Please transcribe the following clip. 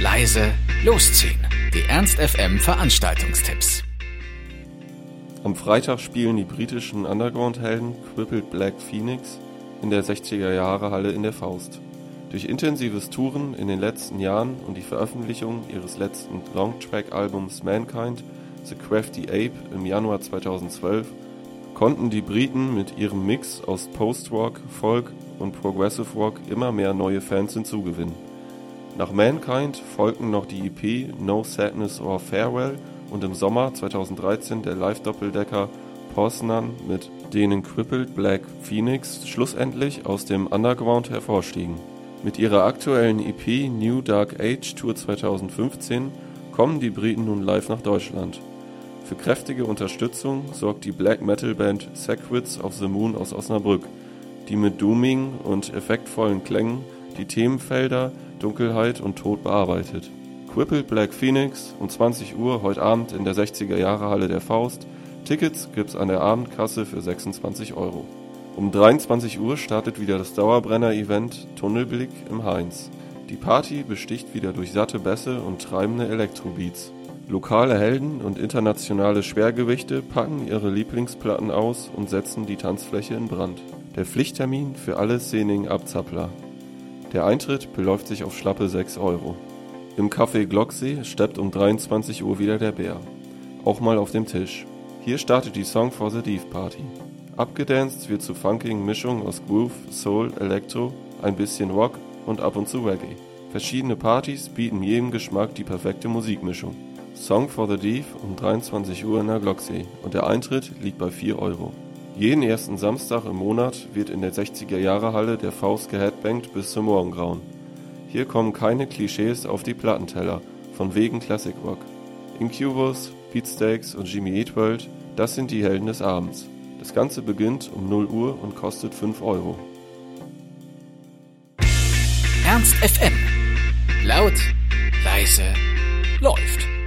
leise, losziehen. Die Ernst FM Veranstaltungstipps. Am Freitag spielen die britischen Underground-Helden Crippled Black Phoenix in der 60er Jahre Halle in der Faust. Durch intensives Touren in den letzten Jahren und die Veröffentlichung ihres letzten Longtrack-Albums Mankind The Crafty Ape im Januar 2012 konnten die Briten mit ihrem Mix aus Post-Rock, Folk und Progressive Rock immer mehr neue Fans hinzugewinnen. Nach Mankind folgten noch die EP No Sadness or Farewell und im Sommer 2013 der Live-Doppeldecker Poznan, mit denen Crippled Black Phoenix schlussendlich aus dem Underground hervorstiegen. Mit ihrer aktuellen EP New Dark Age Tour 2015 kommen die Briten nun live nach Deutschland. Für kräftige Unterstützung sorgt die Black Metal Band Sackwitz of the Moon aus Osnabrück, die mit Dooming und effektvollen Klängen die Themenfelder Dunkelheit und Tod bearbeitet. Crippled Black Phoenix um 20 Uhr heute Abend in der 60er Jahre Halle der Faust. Tickets gibt's an der Abendkasse für 26 Euro. Um 23 Uhr startet wieder das Dauerbrenner-Event Tunnelblick im Heinz. Die Party besticht wieder durch satte Bässe und treibende Elektrobeats. Lokale Helden und internationale Schwergewichte packen ihre Lieblingsplatten aus und setzen die Tanzfläche in Brand. Der Pflichttermin für alle Szening-Abzappler. Der Eintritt beläuft sich auf schlappe 6 Euro. Im Café Glocksee steppt um 23 Uhr wieder der Bär. Auch mal auf dem Tisch. Hier startet die Song for the Deep Party. Abgedanced wird zu funkigen Mischungen aus Groove, Soul, Elektro, ein bisschen Rock und ab und zu Reggae. Verschiedene Partys bieten jedem Geschmack die perfekte Musikmischung. Song for the Deep um 23 Uhr in der Glocksee und der Eintritt liegt bei 4 Euro. Jeden ersten Samstag im Monat wird in der 60er Jahre Halle der Faust geheadbangt bis zum Morgengrauen. Hier kommen keine Klischees auf die Plattenteller, von wegen Classic Rock. Incubus, Beatsteaks und Jimmy Eat World, das sind die Helden des Abends. Das Ganze beginnt um 0 Uhr und kostet 5 Euro. Ernst FM. Laut, leise, läuft.